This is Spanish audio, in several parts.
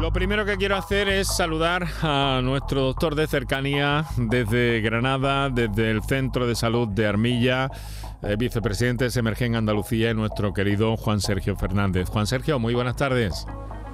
Lo primero que quiero hacer es saludar a nuestro doctor de cercanía desde Granada, desde el Centro de Salud de Armilla, eh, vicepresidente de Semergen Andalucía y nuestro querido Juan Sergio Fernández. Juan Sergio, muy buenas tardes.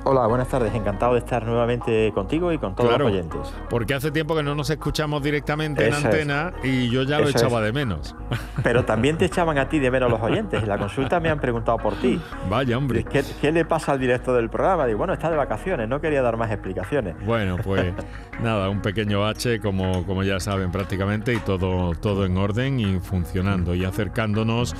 Hola, buenas tardes. Encantado de estar nuevamente contigo y con todos los oyentes. Porque hace tiempo que no nos escuchamos directamente en antena y yo ya lo echaba de menos. Pero también te echaban a ti de menos los oyentes. En la consulta me han preguntado por ti. Vaya, hombre. ¿Qué, le pasa al directo del programa? Digo, bueno, está de vacaciones, no quería dar más explicaciones. Bueno, pues nada, un pequeño H, como, como ya saben prácticamente, y todo, todo en orden y funcionando y acercándonos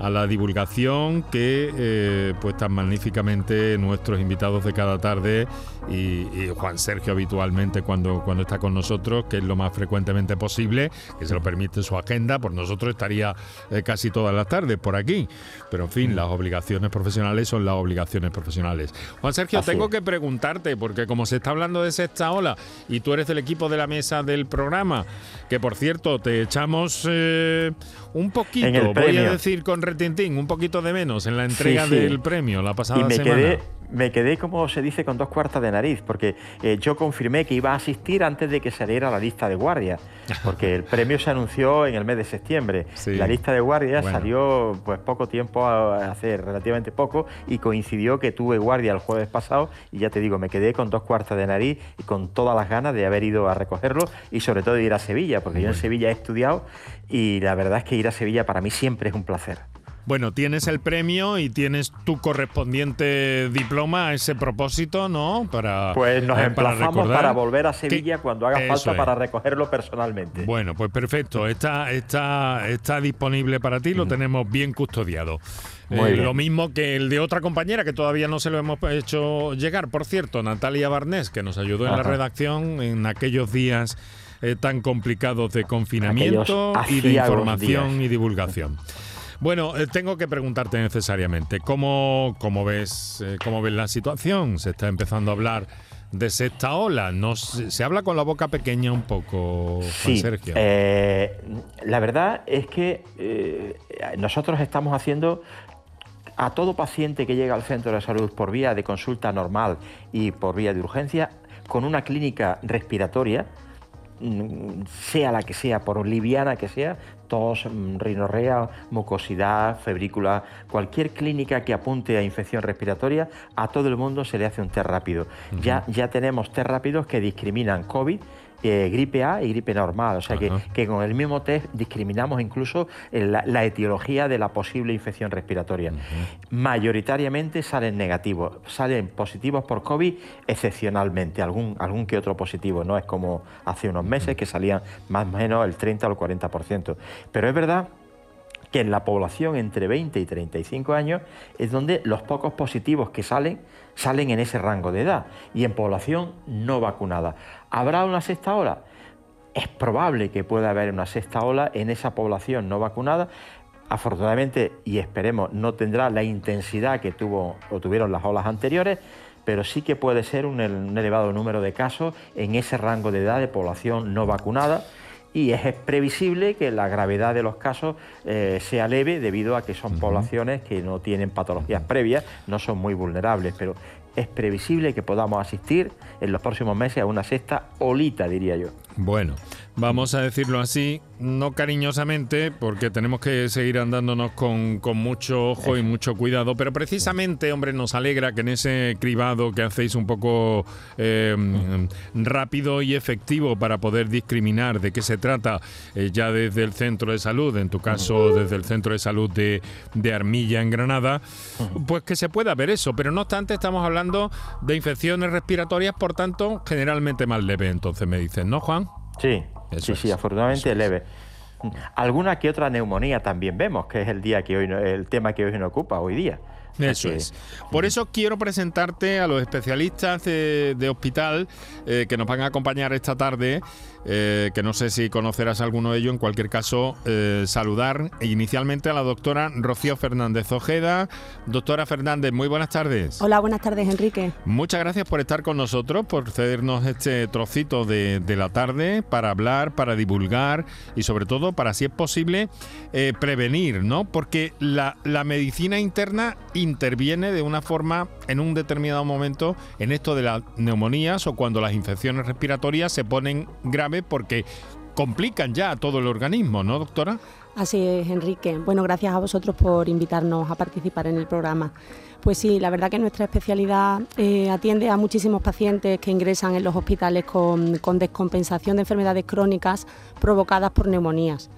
a la divulgación que eh, pues tan magníficamente nuestros invitados de cada tarde y, Juan Sergio habitualmente cuando, cuando está con nosotros, que es lo más frecuentemente posible, que se lo permite su agenda, por nosotros estaría eh, casi todas las tardes por aquí. Pero en fin, las obligaciones profesionales son las obligaciones profesionales. Juan Sergio, tengo que preguntarte, porque como se está hablando de sexta ola y tú eres del equipo de la mesa del programa, que por cierto te echamos eh, un poquito, voy a decir con retintín, un poquito de menos en la entrega del premio la pasada semana me quedé, como se dice, con dos cuartas de nariz, porque eh, yo confirmé que iba a asistir antes de que saliera la lista de guardias, porque el premio se anunció en el mes de septiembre. La lista de guardias salió pues poco tiempo, hace relativamente poco, y coincidió que tuve guardia el jueves pasado, y ya te digo, me quedé con dos cuartas de nariz y con todas las ganas de haber ido a recogerlo, y sobre todo de ir a Sevilla, porque yo en Sevilla he estudiado, y la verdad es que ir a Sevilla para mí siempre es un placer. Bueno, tienes el premio y tienes tu correspondiente diploma a ese propósito, ¿no? Para, pues nos eh, emplazamos para, volver a Sevilla cuando haga falta para recogerlo personalmente. Bueno, pues perfecto. Está, está, está disponible para ti, lo tenemos bien custodiado. Eh, lo mismo que el de otra compañera que todavía no se lo hemos hecho llegar, por cierto, Natalia Barnés, que nos ayudó en la redacción en aquellos días eh, tan complicados de confinamiento y de información y divulgación. Bueno, eh, tengo que preguntarte necesariamente, ¿cómo, cómo ves, eh, cómo ves la situación? Se está empezando a hablar de sexta ola. No, se, habla con la boca pequeña un poco, Juan Sergio. Eh, la verdad es que nosotros estamos haciendo a todo paciente que llega al centro de salud por vía de consulta normal y por vía de urgencia, con una clínica respiratoria, mm, sea la que sea, por liviana que sea, tos, mm, rinorrea, mucosidad, febrícula, cualquier clínica que apunte a infección respiratoria, a todo el mundo se le hace un test rápido. ya, ya tenemos test rápidos que discriminan COVID eh, gripe A y gripe normal. O sea que, que, con el mismo test discriminamos incluso eh, la, etiología de la posible infección respiratoria. Mayoritariamente salen negativos, salen positivos por COVID excepcionalmente, algún, algún que otro positivo, no es como hace unos meses que salían más o menos el 30 o el 40%. Pero es verdad que en la población entre 20 y 35 años es donde los pocos positivos que salen salen en ese rango de edad y en población no vacunada. ¿Habrá una sexta ola? Es probable que pueda haber una sexta ola en esa población no vacunada. Afortunadamente, y esperemos, no tendrá la intensidad que tuvo o tuvieron las olas anteriores, pero sí que puede ser un elevado número de casos en ese rango de edad de población no vacunada y es previsible que la gravedad de los casos eh, sea leve debido a que son poblaciones que no tienen patologías previas, no son muy vulnerables, pero es previsible que podamos asistir en los próximos meses a una sexta olita, diría yo. Bueno, vamos a decirlo así, no cariñosamente, porque tenemos que seguir andándonos con, mucho ojo y mucho cuidado, pero precisamente, hombre, nos alegra que en ese cribado que hacéis un poco em, rápido y efectivo para poder discriminar de qué se trata eh, ya desde el centro de salud, en tu caso desde el centro de salud de, de Armilla en Granada, pues que se pueda ver eso, pero no obstante estamos hablando de infecciones respiratorias, por tanto, generalmente más leve, entonces me dicen, ¿no, Juan? Sí, sí, sí, afortunadamente leve. Alguna que otra neumonía también vemos, que es el día que hoy el tema que hoy nos ocupa hoy día. Eso es. Por eso quiero presentarte a los especialistas de, hospital eh, que nos van a acompañar esta tarde eh, que no sé si conocerás alguno de ellos. En cualquier caso, eh, saludar inicialmente a la doctora Rocío Fernández Ojeda. Doctora Fernández, muy buenas tardes. Hola, buenas tardes, Enrique. Muchas gracias por estar con nosotros, por cedernos este trocito de, la tarde para hablar, para divulgar y sobre todo para, si es posible, eh, prevenir, ¿no? Porque la, la medicina interna interviene de una forma en un determinado momento en esto de las neumonías o cuando las infecciones respiratorias se ponen graves porque complican ya todo el organismo, ¿no, doctora? Así es, Enrique. Bueno, gracias a vosotros por invitarnos a participar en el programa. Pues sí, la verdad que nuestra especialidad eh, atiende a muchísimos pacientes que ingresan en los hospitales con, descompensación de enfermedades crónicas provocadas por neumonías.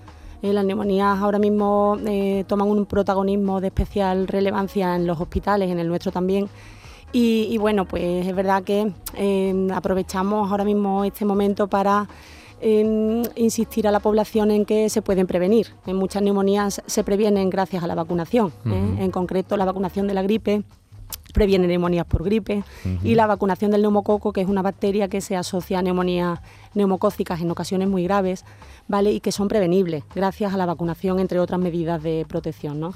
Eh, las neumonías ahora mismo eh, toman un protagonismo de especial relevancia en los hospitales, en el nuestro también. Y bueno, pues es verdad que aprovechamos ahora mismo este momento para insistir a la población en que se pueden prevenir. En muchas neumonías se previenen gracias a la vacunación, ¿eh? en concreto la vacunación de la gripe previene neumonías por gripe y la vacunación del neumococo, que es una bacteria que se asocia a neumonías neumocócicas en ocasiones muy graves, ¿vale? Y que son prevenibles gracias a la vacunación, entre otras medidas de protección, ¿no?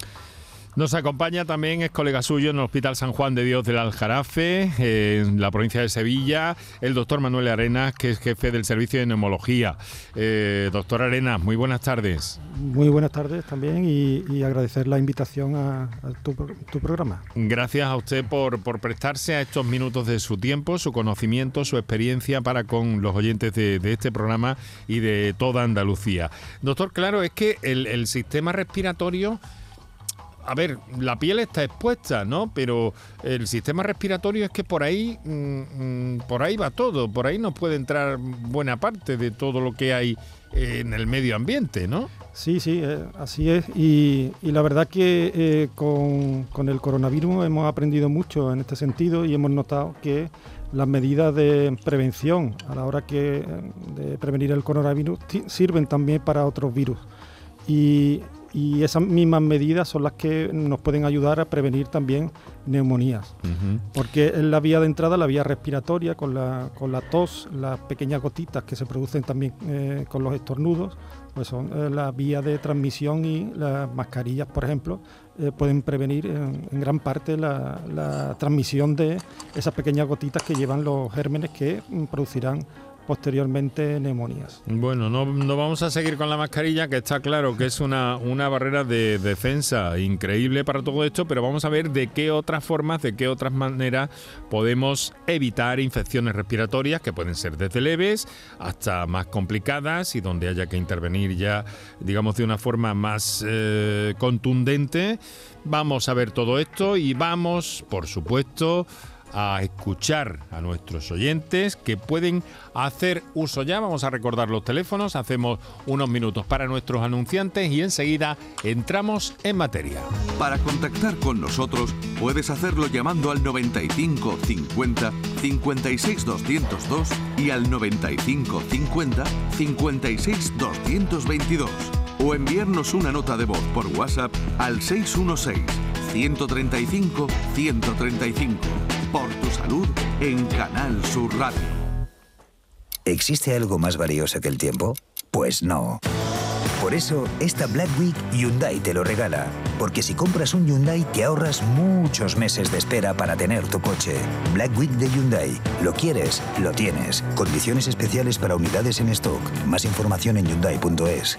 Nos acompaña también, es colega suyo en el Hospital San Juan de Dios del Aljarafe, en la provincia de Sevilla, el doctor Manuel Arenas, que es jefe del servicio de neumología. Eh, doctor Arenas, muy buenas tardes. Muy buenas tardes también y, agradecer la invitación a, tu, programa. Gracias a usted por, por prestarse a estos minutos de su tiempo, su conocimiento, su experiencia para con los oyentes de, este programa y de toda Andalucía. Doctor, claro, es que el sistema respiratorio a ver, la piel está expuesta, ¿no? Pero el sistema respiratorio es que por ahí, mm, mm, por ahí va todo, por ahí nos puede entrar buena parte de todo lo que hay en el medio ambiente, ¿no? Sí, sí, eh, así es. Y, la verdad que eh, con, el coronavirus hemos aprendido mucho en este sentido y hemos notado que las medidas de prevención a la hora que, de prevenir el coronavirus sirven también para otros virus. Y y esas mismas medidas son las que nos pueden ayudar a prevenir también neumonías. Porque es la vía de entrada, la vía respiratoria, con la, con la tos, las pequeñas gotitas que se producen también eh, con los estornudos, pues son eh, la vía de transmisión y las mascarillas, por ejemplo, eh, pueden prevenir en, gran parte la, la, transmisión de esas pequeñas gotitas que llevan los gérmenes que mm, producirán posteriormente neumonías. Bueno, no, vamos a seguir con la mascarilla, que está claro que es una, una barrera de defensa increíble para todo esto, pero vamos a ver de qué otras formas, de qué otras maneras podemos evitar infecciones respiratorias, que pueden ser desde leves hasta más complicadas y donde haya que intervenir ya, digamos, de una forma más eh, contundente. Vamos a ver todo esto y vamos, por supuesto, a escuchar a nuestros oyentes que pueden hacer uso ya. Vamos a recordar los teléfonos, hacemos unos minutos para nuestros anunciantes y enseguida entramos en materia. Para contactar con nosotros puedes hacerlo llamando al 95 50 56 202 y al 95 50 56 222 o enviarnos una nota de voz por WhatsApp al 616 135 135 por tu salud en Canal Sur Radio. ¿Existe algo más valioso que el tiempo? Pues no. Por eso, esta Black Week Hyundai te lo regala. Porque si compras un Hyundai te ahorras muchos meses de espera para tener tu coche. Black Week de Hyundai. Lo quieres, lo tienes. Condiciones especiales para unidades en stock. Más información en hyundai.es.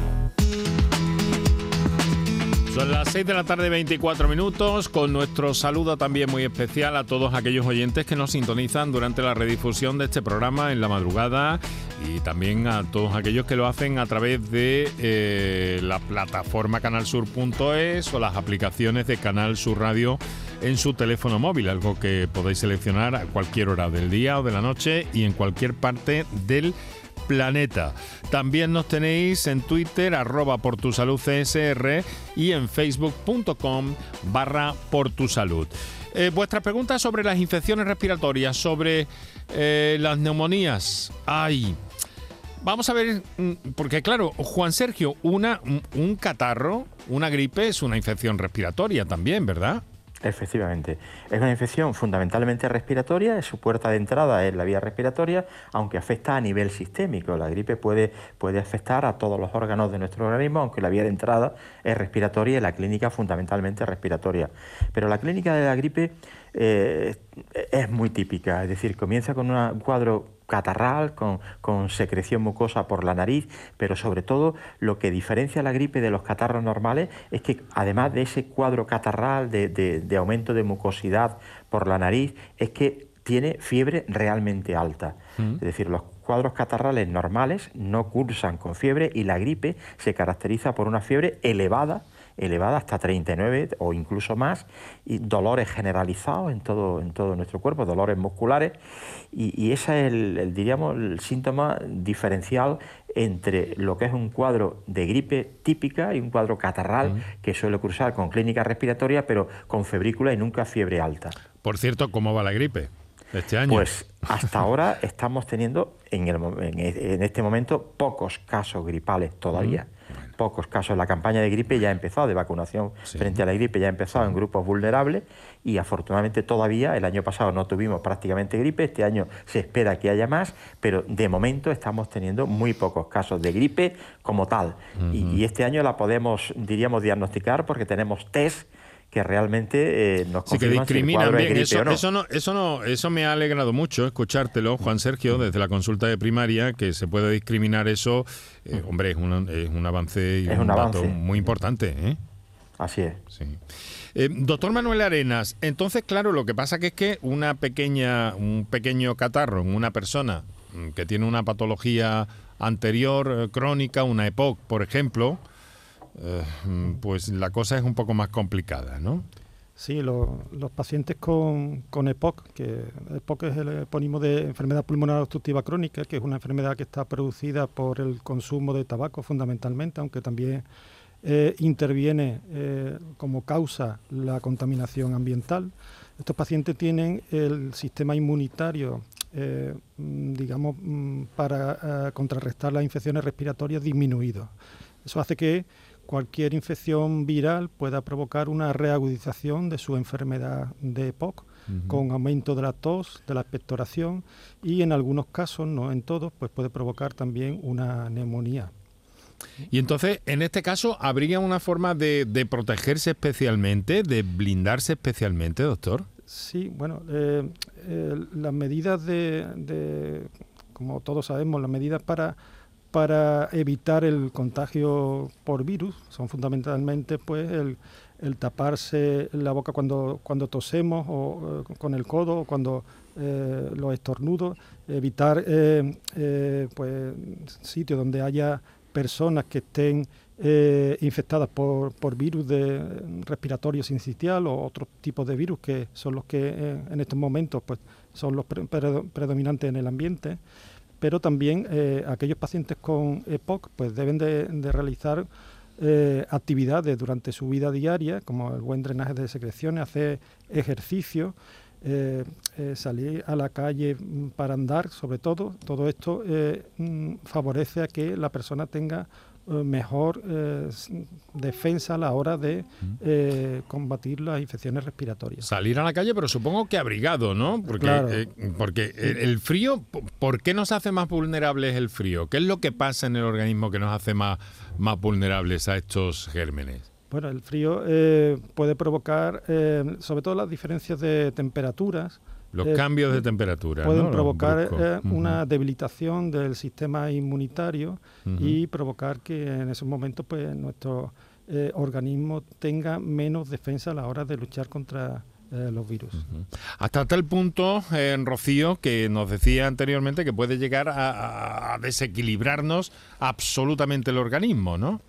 Son las 6 de la tarde, 24 minutos, con nuestro saludo también muy especial a todos aquellos oyentes que nos sintonizan durante la redifusión de este programa en la madrugada y también a todos aquellos que lo hacen a través de eh, la plataforma canalsur.es o las aplicaciones de Canal Sur Radio en su teléfono móvil, algo que podéis seleccionar a cualquier hora del día o de la noche y en cualquier parte del planeta. También nos tenéis en Twitter, arroba por tu salud CSR y en facebook.com barra por tu salud. Eh, vuestras preguntas sobre las infecciones respiratorias, sobre eh, las neumonías. Ay, vamos a ver, mm, porque claro, Juan Sergio, una, un catarro, una gripe es una infección respiratoria también, ¿verdad? Efectivamente. Es una infección fundamentalmente respiratoria, es su puerta de entrada es la vía respiratoria, aunque afecta a nivel sistémico. La gripe puede, puede afectar a todos los órganos de nuestro organismo, aunque la vía de entrada es respiratoria y la clínica fundamentalmente respiratoria. Pero la clínica de la gripe eh, es muy típica, es decir, comienza con un cuadro catarral, con, secreción mucosa por la nariz, pero sobre todo lo que diferencia la gripe de los catarros normales es que además de ese cuadro catarral de, aumento de mucosidad por la nariz, es que tiene fiebre realmente alta. Mm. Es decir, los cuadros catarrales normales no cursan con fiebre y la gripe se caracteriza por una fiebre elevada elevada hasta 39 o incluso más, y dolores generalizados en todo, en todo nuestro cuerpo, dolores musculares, y, ese es el, diríamos, el síntoma diferencial entre lo que es un cuadro de gripe típica y un cuadro catarral que suele cursar con clínica respiratoria, pero con febrícula y nunca fiebre alta. Por cierto, ¿cómo va la gripe? Este año. Pues hasta ahora estamos teniendo en, en, este momento pocos casos gripales todavía pocos casos. La campaña de gripe ya ha empezado, de vacunación frente a la gripe ya ha empezado en grupos vulnerables y afortunadamente todavía el año pasado no tuvimos prácticamente gripe, este año se espera que haya más, pero de momento estamos teniendo muy pocos casos de gripe como tal. y, y, este año la podemos, diríamos, diagnosticar porque tenemos test que realmente eh, nos sí, que discriminan bien. Eso, no. eso, no, eso no, eso me ha alegrado mucho escuchártelo, Juan Sergio, desde la consulta de primaria, que se puede discriminar eso. Eh, hombre, es un, es un avance y un, dato muy importante. ¿eh? Así es. doctor Manuel Arenas, entonces, claro, lo que pasa que es que una pequeña, un pequeño catarro en una persona mm, que tiene una patología anterior, crónica, una EPOC, por ejemplo, eh, pues la cosa es un poco más complicada, ¿no? Sí, los pacientes con, con, EPOC, que EPOC es el epónimo de enfermedad pulmonar obstructiva crónica, que es una enfermedad que está producida por el consumo de tabaco fundamentalmente, aunque también eh, interviene eh, como causa la contaminación ambiental. Estos pacientes tienen el sistema inmunitario, digamos, mm, para contrarrestar las infecciones respiratorias disminuido. Eso hace que cualquier infección viral pueda provocar una reagudización de su enfermedad de EPOC, con aumento de la tos, de la expectoración y en algunos casos, no en todos, pues puede provocar también una neumonía. Y entonces, en este caso, ¿habría una forma de, protegerse especialmente, de blindarse especialmente, doctor? Sí, bueno, eh, eh, las medidas de, como todos sabemos, las medidas para para evitar el contagio por virus. Son fundamentalmente pues el, taparse la boca cuando, cuando tosemos o eh, con el codo o cuando eh, los estornudos, evitar eh, pues sitios donde haya personas que estén infectadas por, por, virus de respiratorio sincitial o otros tipos de virus que son los que en estos momentos pues son los predominantes en el ambiente pero también eh, aquellos pacientes con EPOC pues deben de, realizar eh, actividades durante su vida diaria, como el buen drenaje de secreciones, hacer ejercicio, eh, salir a la calle mm, para andar, sobre todo. Todo esto mm, favorece a que la persona tenga mejor eh, defensa a la hora de eh, combatir las infecciones respiratorias. Salir a la calle, pero supongo que abrigado, ¿no? Porque, porque el, frío, ¿por qué nos hace más vulnerables el frío? ¿Qué es lo que pasa en el organismo que nos hace más, más vulnerables a estos gérmenes? Bueno, el frío puede provocar, sobre todo las diferencias de temperaturas, los cambios de temperatura. Pueden provocar eh, una debilitación del sistema inmunitario y provocar que en esos momentos pues, nuestro eh, organismo tenga menos defensa a la hora de luchar contra eh, los virus. Hasta tal punto, en Rocío, que nos decía anteriormente que puede llegar a desequilibrarnos absolutamente el organismo, ¿no?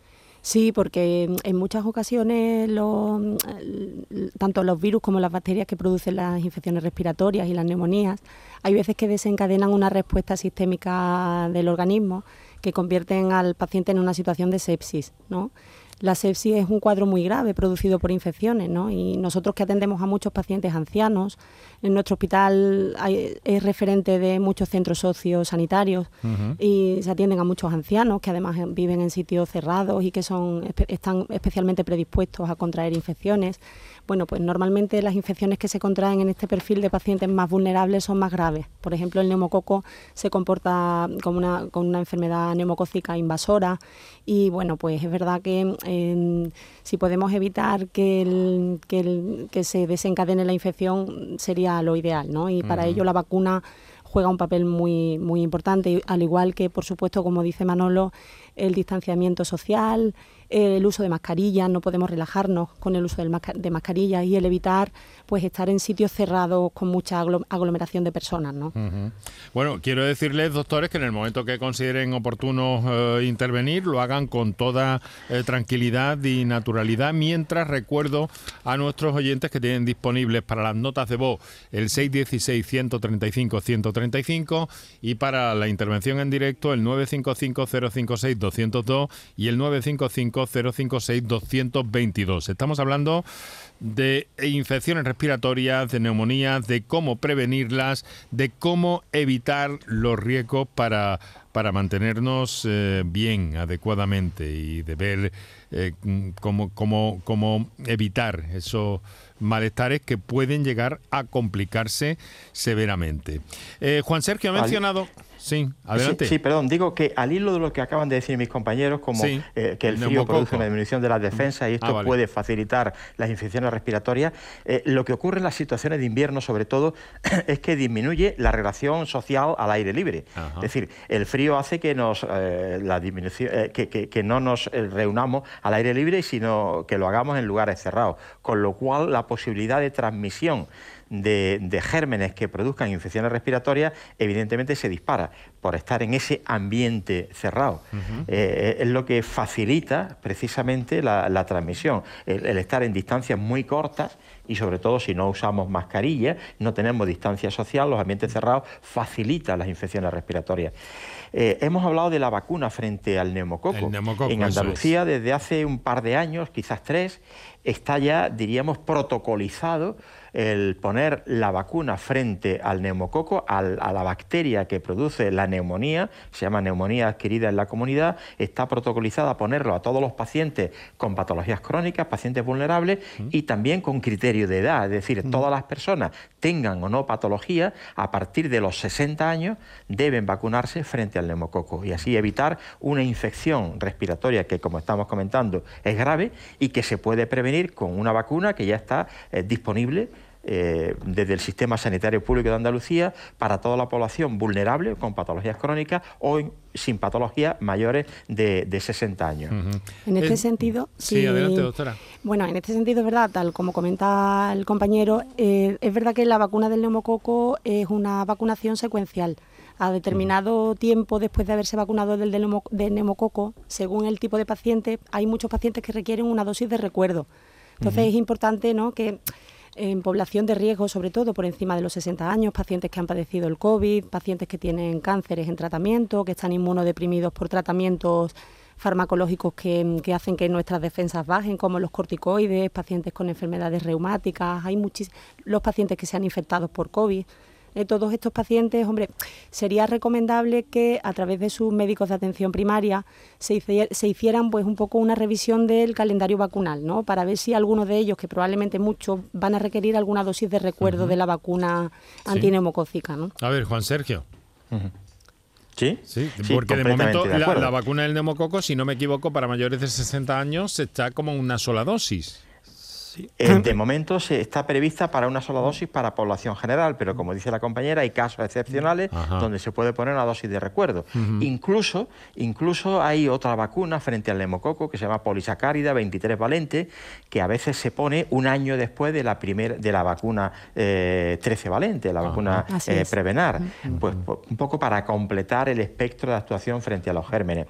Sí, porque en muchas ocasiones tanto los virus como las bacterias que producen las infecciones respiratorias y las neumonías, hay veces que desencadenan una respuesta sistémica del organismo que convierten al paciente en una situación de sepsis, ¿no? La sepsis es un cuadro muy grave producido por infecciones, ¿no? Y nosotros que atendemos a muchos pacientes ancianos, en nuestro hospital es referente de muchos centros sociosanitarios y se atienden a muchos ancianos que además viven en sitios cerrados y que son están especialmente predispuestos a contraer infecciones. Bueno, pues normalmente las infecciones que se contraen en este perfil de pacientes más vulnerables son más graves. Por ejemplo, el neumococo se comporta como una, con una enfermedad neumocócica invasora y bueno, pues es verdad que si podemos evitar que, el, que, que se desencadene la infección sería lo ideal, ¿no? Y para ello la vacuna juega un papel muy, muy importante, al igual que, por supuesto, como dice Manolo, el distanciamiento social, el uso de mascarillas, no podemos relajarnos con el uso de mascarillas y el evitar pues estar en sitios cerrados con mucha aglomeración de personas. ¿no? Bueno, quiero decirles, doctores, que en el momento que consideren oportuno eh, intervenir, lo hagan con toda eh, tranquilidad y naturalidad, mientras recuerdo a nuestros oyentes que tienen disponibles para las notas de voz el 616-135-135 y para la intervención en directo el 955-056-202 y el 955 056 222. Estamos hablando de infecciones respiratorias, de neumonías, de cómo prevenirlas, de cómo evitar los riesgos para, para mantenernos eh, bien, adecuadamente y de ver eh, cómo, cómo, cómo evitar esos malestares que pueden llegar a complicarse severamente. Eh, Juan Sergio ha mencionado... Sí, adelante. Sí, perdón, digo que al hilo de lo que acaban de decir mis compañeros, como eh, que el frío produce una disminución de las defensas y esto ah, puede facilitar las infecciones respiratorias, eh, lo que ocurre en las situaciones de invierno, sobre todo, es que disminuye la relación social al aire libre. Es decir, el frío hace que, nos, la disminución, que, que, no nos reunamos al aire libre, sino que lo hagamos en lugares cerrados, con lo cual la posibilidad de transmisión de, gérmenes que produzcan infecciones respiratorias, evidentemente se dispara por estar en ese ambiente cerrado. Eh, es lo que facilita precisamente la, transmisión, el, estar en distancias muy cortas y sobre todo si no usamos mascarilla, no tenemos distancia social, los ambientes cerrados facilitan las infecciones respiratorias. Eh, hemos hablado de la vacuna frente al neumococo. en Andalucía desde hace un par de años, quizás tres, está ya, diríamos, protocolizado el poner la vacuna frente al neumococo, a la bacteria que produce la neumonía, se llama neumonía adquirida en la comunidad, está protocolizada ponerlo a todos los pacientes con patologías crónicas, pacientes vulnerables y también con criterio de edad, es decir, todas las personas tengan o no patología, a partir de los 60 años deben vacunarse frente al neumococo y así evitar una infección respiratoria que, como estamos comentando, es grave y que se puede prevenir con una vacuna que ya está eh, disponible eh, desde el sistema sanitario público de Andalucía para toda la población vulnerable con patologías crónicas o sin patologías mayores de, 60 años. En este sentido, sí, adelante, doctora. Bueno, en este sentido es verdad, tal como comenta el compañero, eh, es verdad que la vacuna del neumococo es una vacunación secuencial a determinado tiempo después de haberse vacunado del, del neumococo, según el tipo de paciente, hay muchos pacientes que requieren una dosis de recuerdo. Entonces es importante ¿no? que en población de riesgo, sobre todo por encima de los 60 años, pacientes que han padecido el COVID, pacientes que tienen cánceres en tratamiento, que están inmunodeprimidos por tratamientos farmacológicos que, que, hacen que nuestras defensas bajen, como los corticoides, pacientes con enfermedades reumáticas, hay los pacientes que se han infectado por COVID de todos estos pacientes, hombre, sería recomendable que a través de sus médicos de atención primaria se, hicieran pues un poco una revisión del calendario vacunal, ¿no? Para ver si algunos de ellos, que probablemente muchos, van a requerir alguna dosis de recuerdo de la vacuna antineumocócica, ¿no? A ver, Juan Sergio. ¿Sí? Sí, porque de momento la, la, vacuna del neumococo, si no me equivoco, para mayores de 60 años está como una sola dosis. Eh, de momento se está prevista para una sola dosis para población general, pero como dice la compañera, hay casos excepcionales donde se puede poner una dosis de recuerdo. Incluso, incluso hay otra vacuna frente al neumococo que se llama polisacárida 23 valente, que a veces se pone un año después de la primera de la vacuna 13 eh, valente, la vacuna eh, Prevenar, pues un poco para completar el espectro de actuación frente a los gérmenes.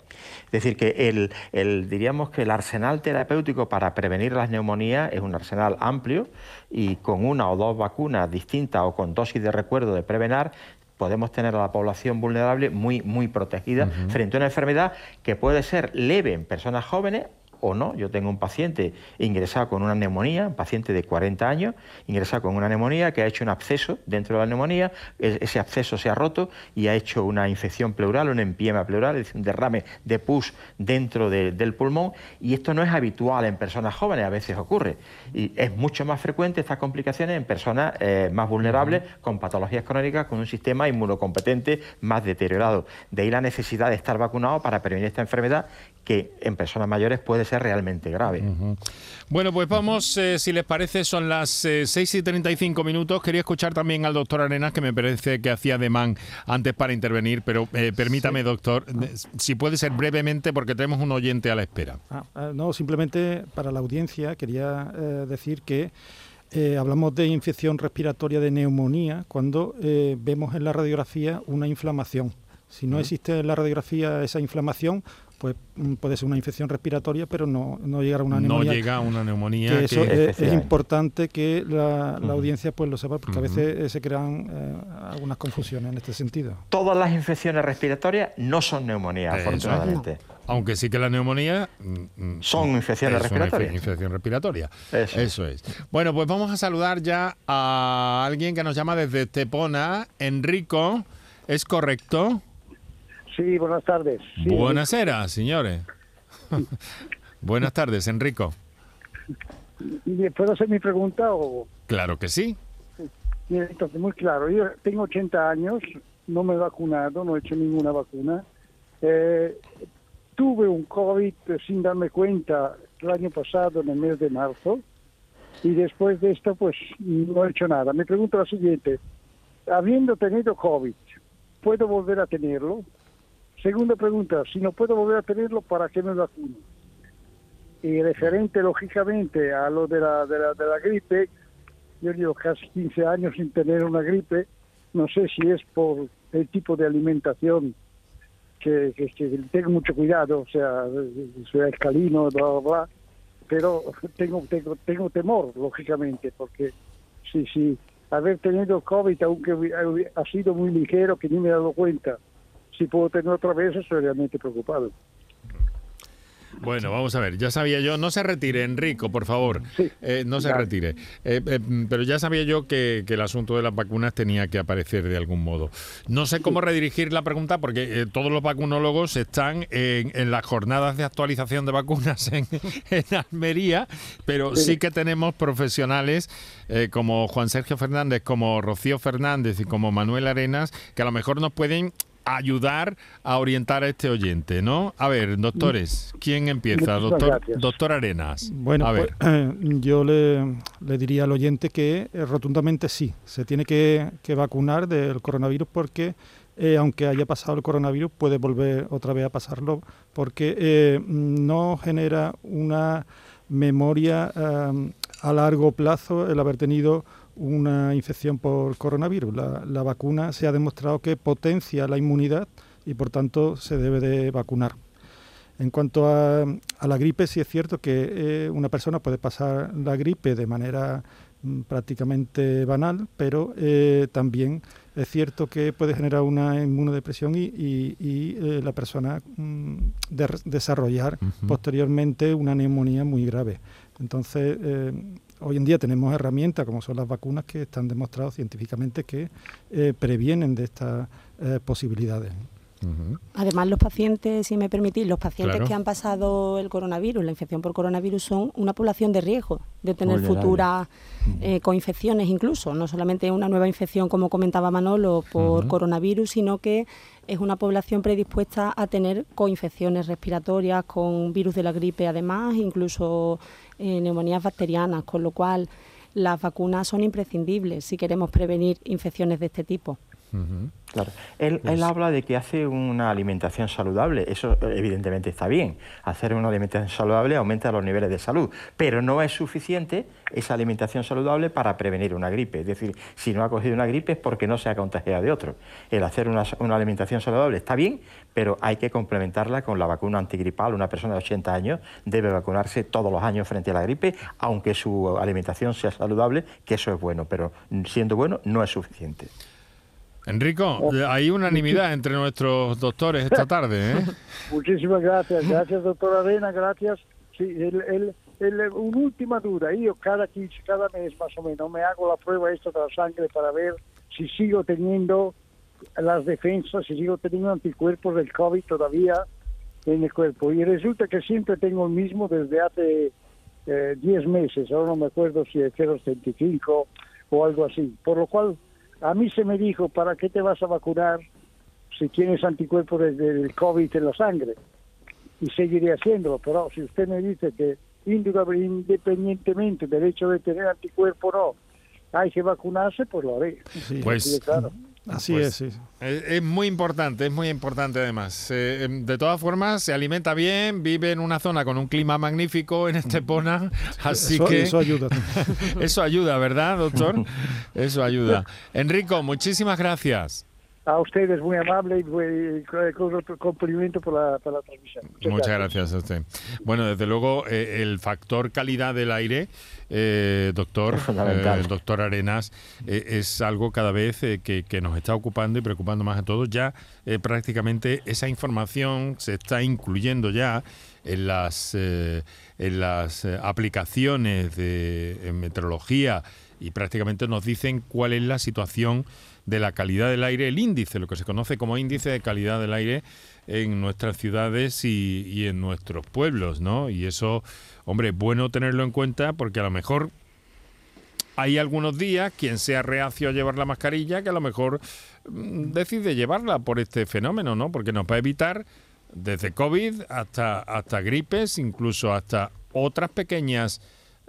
Es decir, que el, el diríamos que el arsenal terapéutico para prevenir las neumonías es un arsenal amplio y con una o dos vacunas distintas o con dosis de recuerdo de Prevenar podemos tener a la población vulnerable muy, muy protegida frente a una enfermedad que puede ser leve en personas jóvenes o no. Yo tengo un paciente ingresado con una neumonía, un paciente de 40 años, ingresado con una neumonía que ha hecho un absceso dentro de la neumonía, ese absceso se ha roto y ha hecho una infección pleural, un empiema pleural, es decir, un derrame de pus dentro del pulmón y esto no es habitual en personas jóvenes, a veces ocurre. Y es mucho más frecuente estas complicaciones en personas eh, más vulnerables, con patologías crónicas, con un sistema inmunocompetente más deteriorado. De ahí la necesidad de estar vacunado para prevenir esta enfermedad que en personas mayores puede ser realmente grave. Bueno, pues vamos, eh, si les parece, son las eh, 6 y 35 minutos. Quería escuchar también al doctor Arenas, que me parece que hacía de man antes para intervenir, pero eh, permítame, doctor, si puede ser brevemente, porque tenemos un oyente a la espera. Ah, ah, no, simplemente para la audiencia quería decir que hablamos de infección respiratoria de neumonía cuando vemos en la radiografía una inflamación. Si no existe en la radiografía esa inflamación, pues puede ser una infección respiratoria, pero no, no llegar a una neumonía. No llega a una neumonía. Que eso es, importante que la, audiencia pues lo sepa, porque a veces eh, se crean eh, algunas confusiones en este sentido. Todas las infecciones respiratorias no son neumonías, afortunadamente. Aunque sí que la neumonía mm, mm, son infecciones respiratorias. infección respiratoria. Eso. es. Bueno, pues vamos a saludar ya a alguien que nos llama desde Tepona, Enrico. ¿Es correcto? Sí, buenas tardes. Buenas tardes, señores. buenas tardes, Enrico. ¿Puedo hacer mi pregunta o...? Claro que sí. entonces, muy claro. Yo tengo 80 años, no me he vacunado, no he hecho ninguna vacuna. Eh, tuve un COVID sin darme cuenta el año pasado, en el mes de marzo, y después de esto, pues no he hecho nada. Me pregunto lo siguiente. Habiendo tenido COVID, ¿puedo volver a tenerlo? Segunda pregunta, si no puedo volver a tenerlo, ¿para qué me vacuno? Y referente, lógicamente, a lo de la, de la, gripe, yo llevo casi 15 años sin tener una gripe, no sé si es por el tipo de alimentación que, tengo mucho cuidado, o sea, soy escalino, bla, bla, bla, pero tengo, tengo, tengo temor, lógicamente, porque sí, sí, haber tenido COVID, aunque ha sido muy ligero, que ni me he dado cuenta, si puedo tener otra vez, estoy realmente preocupado. Bueno, vamos a ver, ya sabía yo, no se retire, Enrico, por favor, eh, no se retire. Eh, eh, pero ya sabía yo que, el asunto de las vacunas tenía que aparecer de algún modo. No sé cómo redirigir la pregunta porque todos los vacunólogos están en, las jornadas de actualización de vacunas en, Almería, pero sí. que tenemos profesionales como Juan Sergio Fernández, como Rocío Fernández y como Manuel Arenas, que a lo mejor nos pueden ayudar a orientar a este oyente, ¿no? A ver, doctores, ¿quién empieza? Doctor, doctor Arenas. Bueno, a ver. Pues, yo le, diría al oyente que eh, rotundamente sí, se tiene que, vacunar del coronavirus porque eh, aunque haya pasado el coronavirus puede volver otra vez a pasarlo porque eh, no genera una memoria a largo plazo el haber tenido una infección por coronavirus. La, vacuna se ha demostrado que potencia la inmunidad y por tanto se debe de vacunar. En cuanto a, la gripe, sí es cierto que eh, una persona puede pasar la gripe de manera mm, prácticamente banal, pero eh, también es cierto que puede generar una inmunodepresión y, y, la persona mm, desarrollar posteriormente una neumonía muy grave. Entonces, hoy en día tenemos herramientas como son las vacunas que están demostrados científicamente que previenen de estas posibilidades. Además, los pacientes, si me permitís, los pacientes que han pasado el coronavirus, la infección por coronavirus, son una población de riesgo de tener futuras eh, coinfecciones incluso, no solamente una nueva infección, como comentaba Manolo, por coronavirus, sino que es una población predispuesta a tener coinfecciones respiratorias con virus de la gripe, además, incluso eh, neumonías bacterianas, con lo cual las vacunas son imprescindibles si queremos prevenir infecciones de este tipo. Claro. Él, él, habla de que hace una alimentación saludable. Eso evidentemente está bien. Hacer una alimentación saludable aumenta los niveles de salud, pero no es suficiente esa alimentación saludable para prevenir una gripe. Es decir, si no ha cogido una gripe es porque no se ha contagiado de otro. El hacer una, una alimentación saludable está bien, pero hay que complementarla con la vacuna antigripal. Una persona de 80 años debe vacunarse todos los años frente a la gripe, aunque su alimentación sea saludable, que eso es bueno, pero siendo bueno no es suficiente. Enrico, oh. hay unanimidad entre nuestros doctores esta tarde. ¿eh? Muchísimas gracias. Gracias, doctor Arena. Gracias. Sí, el, el, una última duda. Yo cada, cada mes más o menos me hago la prueba esta de la sangre para ver si sigo teniendo las defensas, si sigo teniendo anticuerpos del COVID todavía en el cuerpo. Y resulta que siempre tengo el mismo desde hace 10 eh, meses. Ahora no me acuerdo si es 0,75 o algo así. Por lo cual a mí se me dijo, ¿para qué te vas a vacunar si tienes anticuerpos del COVID en la sangre? Y seguiré haciéndolo, pero si usted me dice que independientemente del hecho de tener anticuerpos no, hay que vacunarse, pues lo haré. Pues, Así pues es, Es, muy importante, es muy importante además. Eh, em, de todas formas, se alimenta bien, vive en una zona con un clima magnífico en Estepona, así que... Eso ayuda. eso ayuda, ¿verdad, doctor? Eso ayuda. Enrico, muchísimas gracias. A ustedes, muy amable y con cumplimiento por la, por la transmisión. Muchas, gracias. a usted. Bueno, desde luego, eh, el factor calidad del aire, eh, doctor, eh, doctor Arenas, es algo cada vez que, que, nos está ocupando y preocupando más a todos. Ya prácticamente esa información se está incluyendo ya en las, en las aplicaciones de meteorología y prácticamente nos dicen cuál es la situación de la calidad del aire, el índice, lo que se conoce como índice de calidad del aire en nuestras ciudades y, en nuestros pueblos, ¿no? Y eso, hombre, es bueno tenerlo en cuenta porque a lo mejor hay algunos días quien sea reacio a llevar la mascarilla que a lo mejor mm, decide llevarla por este fenómeno, ¿no? Porque nos va a evitar desde COVID hasta, hasta gripes, incluso hasta otras pequeñas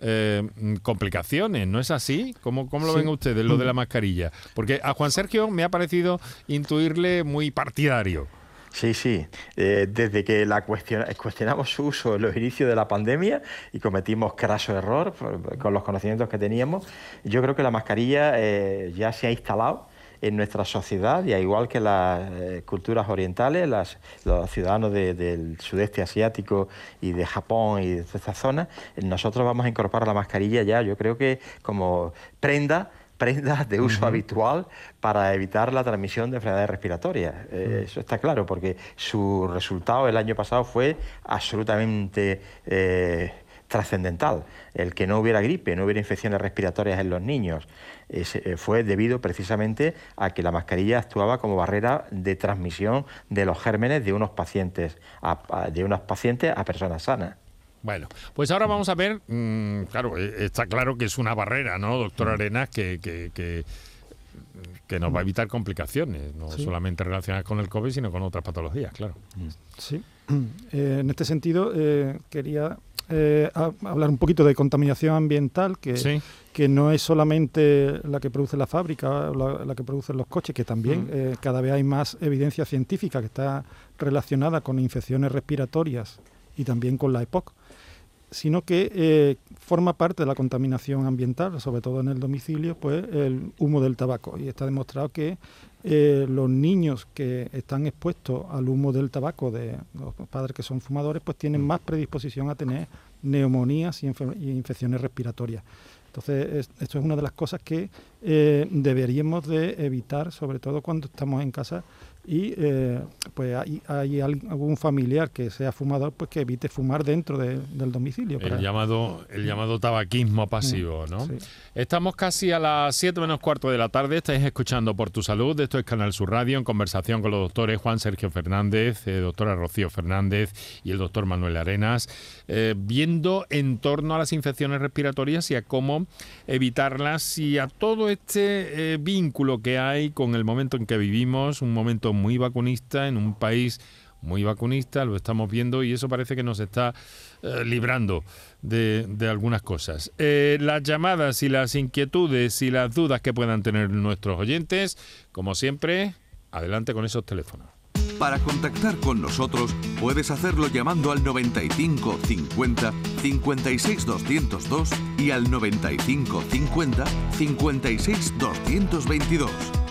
eh, complicaciones, ¿no es así? ¿Cómo, cómo lo ven ustedes, lo de la mascarilla? Porque a Juan Sergio me ha parecido intuirle muy partidario. Sí, sí. Eh, desde que la cuestionamos su uso en los inicios de la pandemia y cometimos craso error con los conocimientos que teníamos, yo creo que la mascarilla eh, ya se ha instalado en nuestra sociedad y igual que las eh, culturas orientales, los ciudadanos del sudeste asiático y de Japón y de esta zona, nosotros vamos a incorporar la mascarilla ya, yo creo que como prenda prendas de uso habitual para evitar la transmisión de enfermedades respiratorias. Eh, eso está claro, porque su resultado el año pasado fue absolutamente eh, trascendental. El que no hubiera gripe, no hubiera infecciones respiratorias en los niños, fue debido precisamente a que la mascarilla actuaba como barrera de transmisión de los gérmenes de unos pacientes a, de unos pacientes a personas sanas. Bueno, pues ahora vamos a ver, mm, claro, eh, está claro que es una barrera, ¿no, doctor mm. Arenas, que, que, nos va a evitar complicaciones, no solamente relacionadas con el COVID, sino con otras patologías, claro. Sí, eh, en este sentido quería eh, hablar un poquito de contaminación ambiental, que, que no es solamente la que produce la fábrica, la, la que producen los coches, que también eh, cada vez hay más evidencia científica que está relacionada con infecciones respiratorias y también con la EPOC, sino que eh, forma parte de la contaminación ambiental, sobre todo en el domicilio, pues el humo del tabaco. Y está demostrado que eh, los niños que están expuestos al humo del tabaco de los padres que son fumadores, pues tienen mm. más predisposición a tener neumonías y, infecciones respiratorias. Entonces, esto es una de las cosas que eh, deberíamos de evitar, sobre todo cuando estamos en casa y eh, pues hay, algún familiar que sea fumador pues que evite fumar dentro del domicilio. El llamado el llamado tabaquismo pasivo, ¿no? Estamos casi a las 7 menos cuarto de la tarde, estáis escuchando Por Tu Salud, esto es Canal Sur Radio, en conversación con los doctores Juan Sergio Fernández, eh, doctora Rocío Fernández y el doctor Manuel Arenas, eh, viendo en torno a las infecciones respiratorias y a cómo evitarlas y a todo este vínculo que hay con el momento en que vivimos, un momento muy vacunista, en un país muy vacunista, lo estamos viendo y eso parece que nos está eh, librando de, algunas cosas. Eh, las llamadas y las inquietudes y las dudas que puedan tener nuestros oyentes, como siempre, adelante con esos teléfonos. Para contactar con nosotros puedes hacerlo llamando al 95 50 56 202 y al 95 50 56 222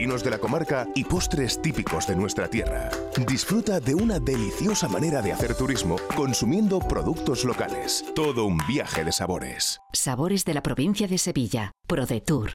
vinos de la comarca y postres típicos de nuestra tierra. Disfruta de una deliciosa manera de hacer turismo consumiendo productos locales. Todo un viaje de sabores. Sabores de la provincia de Sevilla. ProDetour.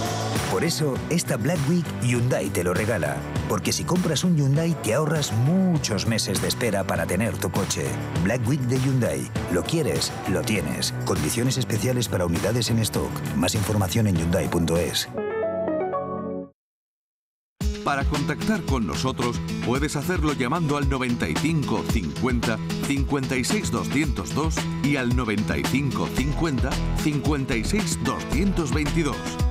Por eso, esta Black Week Hyundai te lo regala. Porque si compras un Hyundai te ahorras muchos meses de espera para tener tu coche. Black Week de Hyundai. Lo quieres, lo tienes. Condiciones especiales para unidades en stock. Más información en hyundai.es. Para contactar con nosotros puedes hacerlo llamando al 95 50 56 202 y al 95 50 56 222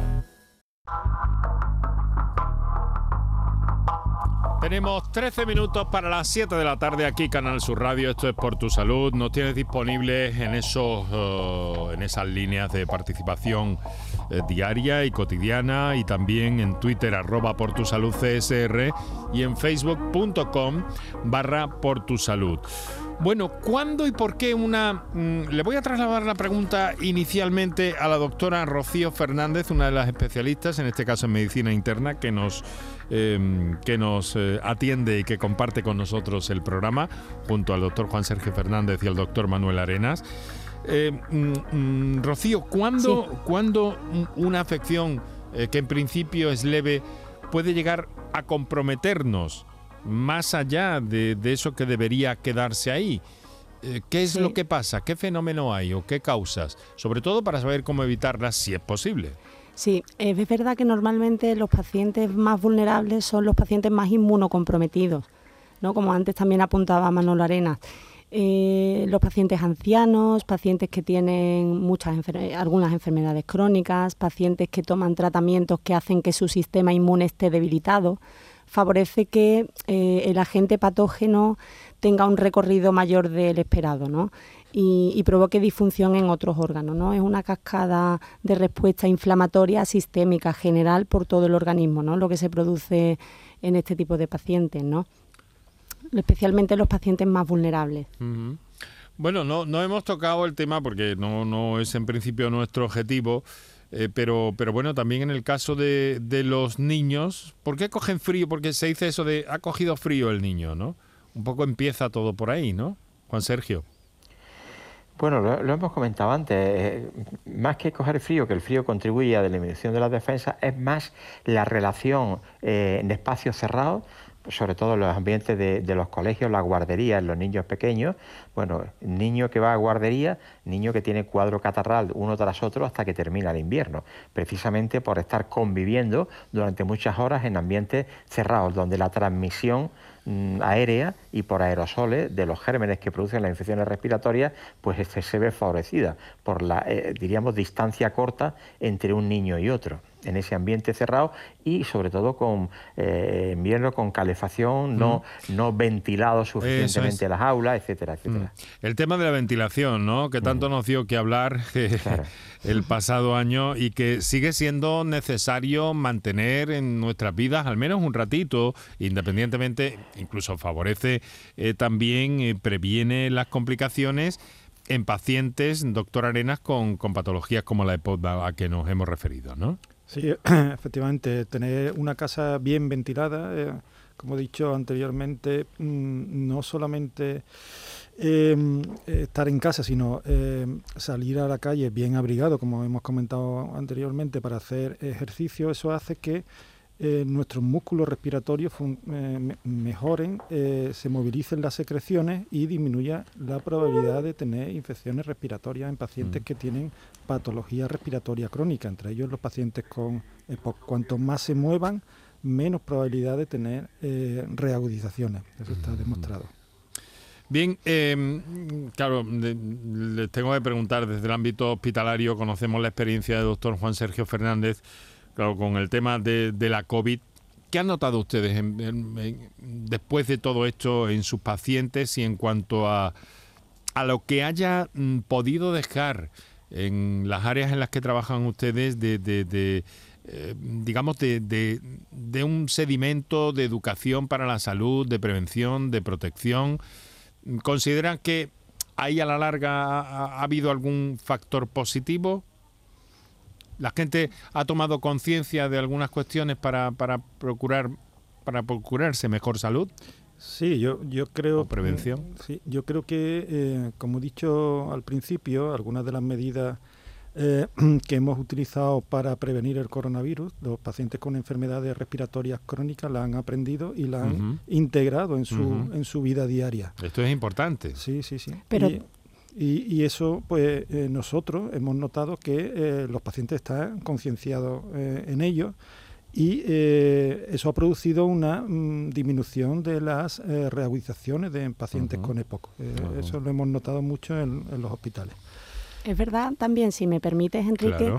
Tenemos 13 minutos para las 7 de la tarde aquí Canal Sur Radio. Esto es por tu salud. Nos tienes disponibles en esos eh, en esas líneas de participación eh, diaria y cotidiana y también en Twitter arroba por y en facebook.com barra por tu salud. Bueno, ¿cuándo y por qué una... Mm, le voy a trasladar la pregunta inicialmente a la doctora Rocío Fernández, una de las especialistas, en este caso en medicina interna, que nos, em, que nos eh, atiende y que comparte con nosotros el programa, junto al doctor Juan Sergio Fernández y al doctor Manuel Arenas. Eh, mm, mm, Rocío, ¿cuándo, una afección eh, que en principio es leve puede llegar a comprometernos? más allá de, eso que debería quedarse ahí. Eh, ¿Qué es lo que pasa? ¿Qué fenómeno hay o qué causas? Sobre todo para saber cómo evitarlas si es posible. Sí, es verdad que normalmente los pacientes más vulnerables son los pacientes más inmunocomprometidos, ¿no? como antes también apuntaba Manolo Arenas. Eh, los pacientes ancianos, pacientes que tienen muchas algunas enfermedades crónicas, pacientes que toman tratamientos que hacen que su sistema inmune esté debilitado favorece que eh, el agente patógeno tenga un recorrido mayor del esperado, ¿no? Y, provoque disfunción en otros órganos. ¿no? Es una cascada de respuesta inflamatoria sistémica general por todo el organismo, ¿no? lo que se produce en este tipo de pacientes, ¿no? especialmente los pacientes más vulnerables. Bueno, no, no hemos tocado el tema porque no, no es en principio nuestro objetivo, eh, pero, pero bueno, también en el caso de, de, los niños, ¿por qué cogen frío? Porque se dice eso de ha cogido frío el niño, ¿no? Un poco empieza todo por ahí, ¿no? Juan Sergio. Bueno, lo, hemos comentado antes, eh, más que coger frío, que el frío contribuye a la eliminación de las defensas, es más la relación eh, en espacios cerrados sobre todo en los ambientes de, los colegios, las guarderías, los niños pequeños, bueno, niño que va a guardería, niño que tiene cuadro catarral uno tras otro hasta que termina el invierno, precisamente por estar conviviendo durante muchas horas en ambientes cerrados, donde la transmisión aérea y por aerosoles de los gérmenes que producen las infecciones respiratorias, pues este se ve favorecida por la, eh, diríamos, distancia corta entre un niño y otro en ese ambiente cerrado y sobre todo con eh, invierno con calefacción, no, no ventilado suficientemente las aulas, etcétera, etcétera. El tema de la ventilación, ¿no? Que tanto nos dio que hablar el pasado año y que sigue siendo necesario mantener en nuestras vidas al menos un ratito, independientemente, incluso favorece eh, también, eh, previene las complicaciones en pacientes, doctor Arenas, con, con patologías como la EPOD a que nos hemos referido, ¿no? Sí, efectivamente, tener una casa bien ventilada, eh, como he dicho anteriormente, mm, no solamente em, estar en casa, sino em, salir a la calle bien abrigado, como hemos comentado anteriormente, para hacer ejercicio, eso hace que eh, nuestros músculos respiratorios eh, mejoren, eh, se movilicen las secreciones y disminuya la probabilidad de tener infecciones respiratorias en pacientes mm. que tienen patología respiratoria crónica, entre ellos los pacientes con cuanto más se muevan, menos probabilidad de tener reagudizaciones. Eso está mm. demostrado. Bien, em, claro, les tengo que preguntar, desde el ámbito hospitalario conocemos la experiencia del doctor Juan Sergio Fernández claro, con el tema de, la COVID. ¿Qué han notado ustedes después de todo esto en sus pacientes y en cuanto a, a lo que haya mm, podido dejar en las áreas en las que trabajan ustedes de, de, eh, digamos, de, de, un sedimento de educación para la salud, de prevención, de protección? ¿Consideran que ahí a la larga ha habido algún factor positivo? La gente ha tomado conciencia de algunas cuestiones para, para procurar para procurarse mejor salud. Sí, yo, yo creo. prevención. sí, yo creo que, eh, como he dicho al principio, algunas de las medidas eh, que hemos utilizado para prevenir el coronavirus, los pacientes con enfermedades respiratorias crónicas la han aprendido y la han integrado en su, en su vida diaria. Esto es importante. Sí, sí, sí. Pero, y, eso, pues eh, nosotros hemos notado que eh, los pacientes están concienciados eh, en ello y eso ha producido una mm, disminución de las reagudizaciones de pacientes con EPOC. Eso lo hemos notado mucho en, los hospitales. Es verdad también, si me permites, Enrique.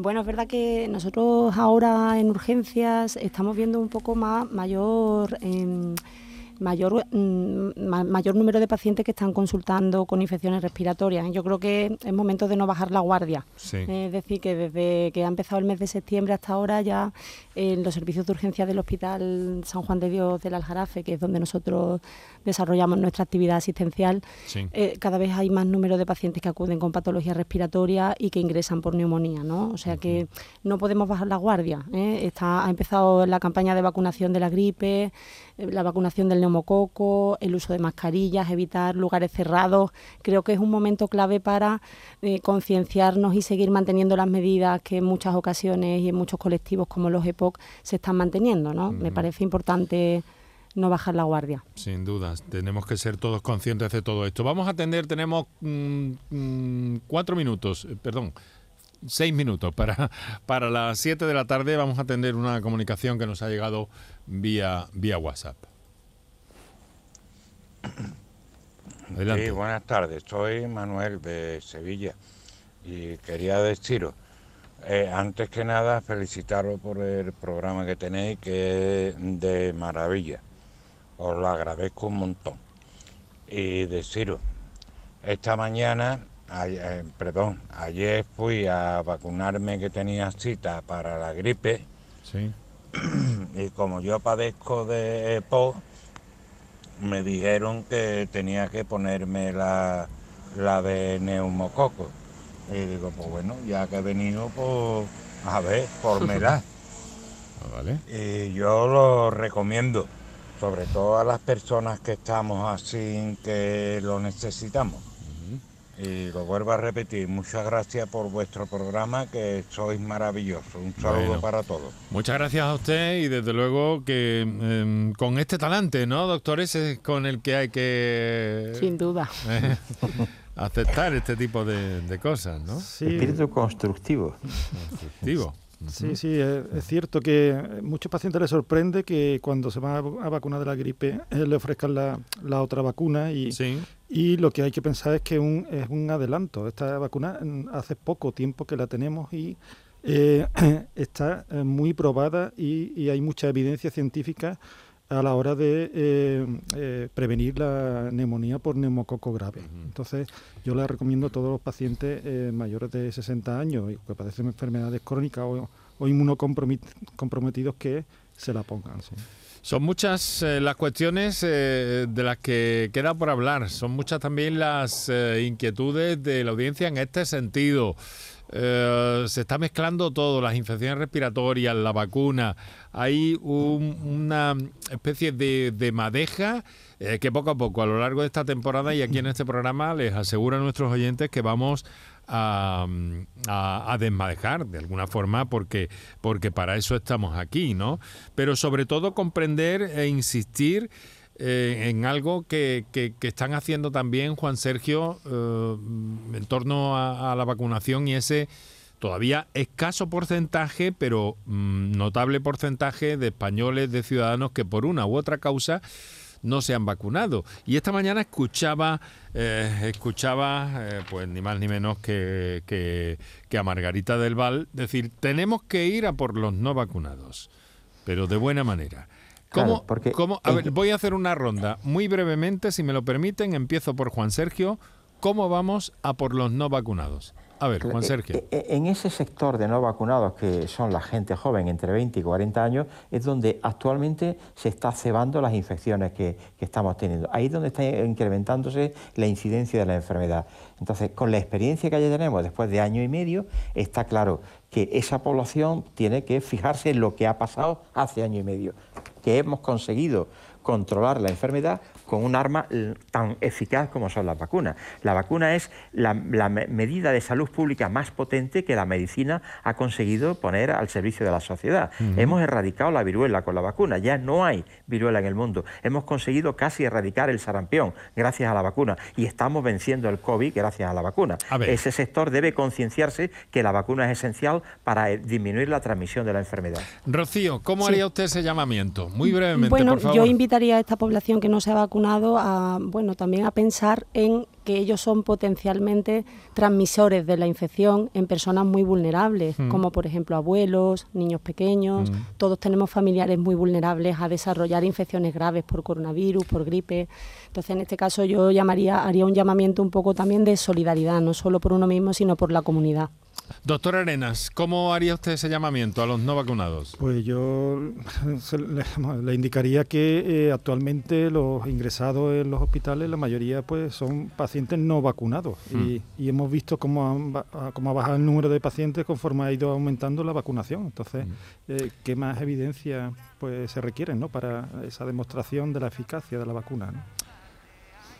bueno, es verdad que nosotros ahora en urgencias estamos viendo un poco más mayor... Em, mayor, mm, mayor número de pacientes que están consultando con infecciones respiratorias. Yo creo que es momento de no bajar la guardia. Es decir, que desde que ha empezado el mes de septiembre hasta ahora ya en los servicios de urgencia del Hospital San Juan de Dios del Aljarafe, que es donde nosotros desarrollamos nuestra actividad asistencial, eh, cada vez hay más número de pacientes que acuden con patologías respiratorias y que ingresan por neumonía, ¿no? O sea que no podemos bajar la guardia. ¿eh? Está, ha empezado la campaña de vacunación de la gripe, eh, la vacunación del neumococo, el uso de mascarillas, evitar lugares cerrados. Creo que es un momento clave para concienciarnos y seguir manteniendo las medidas que en muchas ocasiones y en muchos colectivos como los EPOC se están manteniendo, ¿no? Me parece importante no bajar la guardia. Sin dudas, tenemos que ser todos conscientes de todo esto. Vamos a atender, tenemos mm, mm, cuatro minutos, eh, perdón, seis minutos para, para las siete de la tarde. Vamos a atender una comunicación que nos ha llegado vía, vía WhatsApp. Adelante. Sí, buenas tardes. Soy Manuel de Sevilla y quería deciros, eh, antes que nada, felicitaros por el programa que tenéis, que es de maravilla os lo agradezco un montón. Y deciros, esta mañana, eh, perdón, ayer fui a vacunarme que tenía cita para la gripe. Sí. Y como yo padezco de EPO, me dijeron que tenía que ponerme la, la de neumococo. Y digo, pues bueno, ya que he venido, pues a ver, por medad. Ah, vale. Y yo lo recomiendo sobre todo a las personas que estamos así que lo necesitamos. Y lo vuelvo a repetir, muchas gracias por vuestro programa, que sois maravillosos. Un saludo para todos. Muchas gracias a usted y desde luego que em, con este talante, ¿no, doctores? Es con el que hay que... Sin duda. aceptar este tipo de, cosas, ¿no? Sí. Espíritu constructivo. Constructivo. Sí, sí, es, cierto que muchos pacientes les sorprende que cuando se van a, vacunar de la gripe eh, le ofrezcan la, otra vacuna y, y lo que hay que pensar es que un, es un adelanto. Esta vacuna mm, hace poco tiempo que la tenemos y eh, está eh, muy probada y, y hay mucha evidencia científica a la hora de eh, eh, prevenir la neumonía por neumococo grave. Entonces, yo le recomiendo a todos los pacientes mayores de 60 años y que padecen enfermedades crónicas o, inmunocomprometidos que se la pongan. Son muchas las cuestiones de las que queda por hablar, son muchas también las inquietudes de la audiencia en este sentido. Eh, se está mezclando todo, las infecciones respiratorias, la vacuna. Hay una especie de, madeja eh, que poco a poco, a lo largo de esta temporada y aquí en este programa, les aseguro a nuestros oyentes que vamos a, desmadejar de alguna forma porque, porque para eso estamos aquí, ¿no? Pero sobre todo comprender e insistir eh, en algo que, que, están haciendo también Juan Sergio eh, en torno a, la vacunación y ese todavía escaso porcentaje, pero mm, notable porcentaje de españoles, de ciudadanos que por una u otra causa no se han vacunado. Y esta mañana escuchaba, eh, escuchaba pues ni más ni menos que, que, que a Margarita del Val decir, tenemos que ir a por los no vacunados, pero de buena manera. ¿Cómo, cómo, a ver, voy a hacer una ronda. Muy brevemente, si me lo permiten, empiezo por Juan Sergio. ¿Cómo vamos a por los no vacunados? A ver, Juan Sergio. Eh, eh, en ese sector de no vacunados, que son la gente joven entre 20 y 40 años, es donde actualmente se está cebando las infecciones que, que estamos teniendo. Ahí es donde está incrementándose la incidencia de la enfermedad. Entonces, con la experiencia que ya tenemos después de año y medio, está claro que esa población tiene que fijarse en lo que ha pasado hace año y medio que hemos conseguido controlar la enfermedad con un arma tan eficaz como son las vacunas. La vacuna es la, medida de salud pública más potente que la medicina ha conseguido poner al servicio de la sociedad. Hemos erradicado la viruela con la vacuna, ya no hay viruela en el mundo. Hemos conseguido casi erradicar el sarampión gracias a la vacuna y estamos venciendo el COVID gracias a la vacuna. Ese sector debe concienciarse que la vacuna es esencial para eh, disminuir la transmisión de la enfermedad. Rocío, ¿cómo haría usted ese llamamiento? Muy brevemente, bueno, por favor. Yo invitaría a esta población que no se ha vacunado a, bueno, también a pensar en que ellos son potencialmente transmisores de la infección en personas muy vulnerables, Mm. como por ejemplo abuelos, niños pequeños. Mm. Todos tenemos familiares muy vulnerables a desarrollar infecciones graves por coronavirus, por gripe. Entonces, en este caso, yo llamaría, haría un llamamiento un poco también de solidaridad, no solo por uno mismo, sino por la comunidad. Doctor Arenas, ¿cómo haría usted ese llamamiento a los no vacunados? Pues yo le indicaría que eh, actualmente los ingresados en los hospitales, la mayoría pues son pacientes no vacunados y, y hemos visto cómo, han ba- cómo ha bajado el número de pacientes conforme ha ido aumentando la vacunación. Entonces, eh, ¿qué más evidencia pues se requiere ¿no? para esa demostración de la eficacia de la vacuna? ¿no?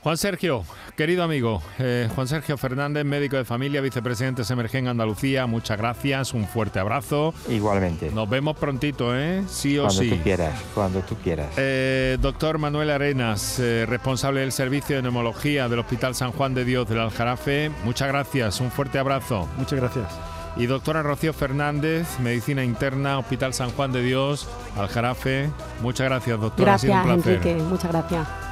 Juan Sergio, querido amigo, eh, Juan Sergio Fernández, médico de familia, vicepresidente de Semergen Andalucía, muchas gracias, un fuerte abrazo. Igualmente. Nos vemos prontito, ¿eh? Sí o Cuando sí. tú quieras, cuando tú quieras. Eh, doctor Manuel Arenas, eh, responsable del servicio de neumología del Hospital San Juan de Dios del Aljarafe, muchas gracias, un fuerte abrazo. Muchas gracias. Y doctora Rocío Fernández, medicina interna, Hospital San Juan de Dios, Aljarafe, muchas gracias, doctora. ha sido Gracias, un placer. Enrique. Muchas gracias.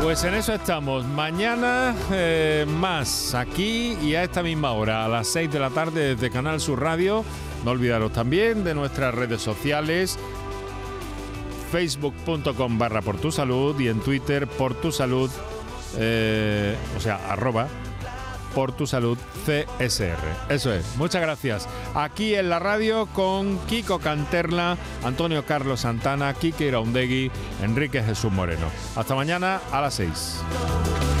Pues en eso estamos. Mañana eh, más aquí y a esta misma hora, a las 6 de la tarde desde Canal Sur Radio. No olvidaros también de nuestras redes sociales facebook.com barra por tu salud y en Twitter por tu salud, eh, o sea, arroba por tu salud CSR. Eso es, muchas gracias. Aquí en la radio con Kiko Canterla, Antonio Carlos Santana, Kike Iraundegui, Enrique Jesús Moreno. Hasta mañana a las 6.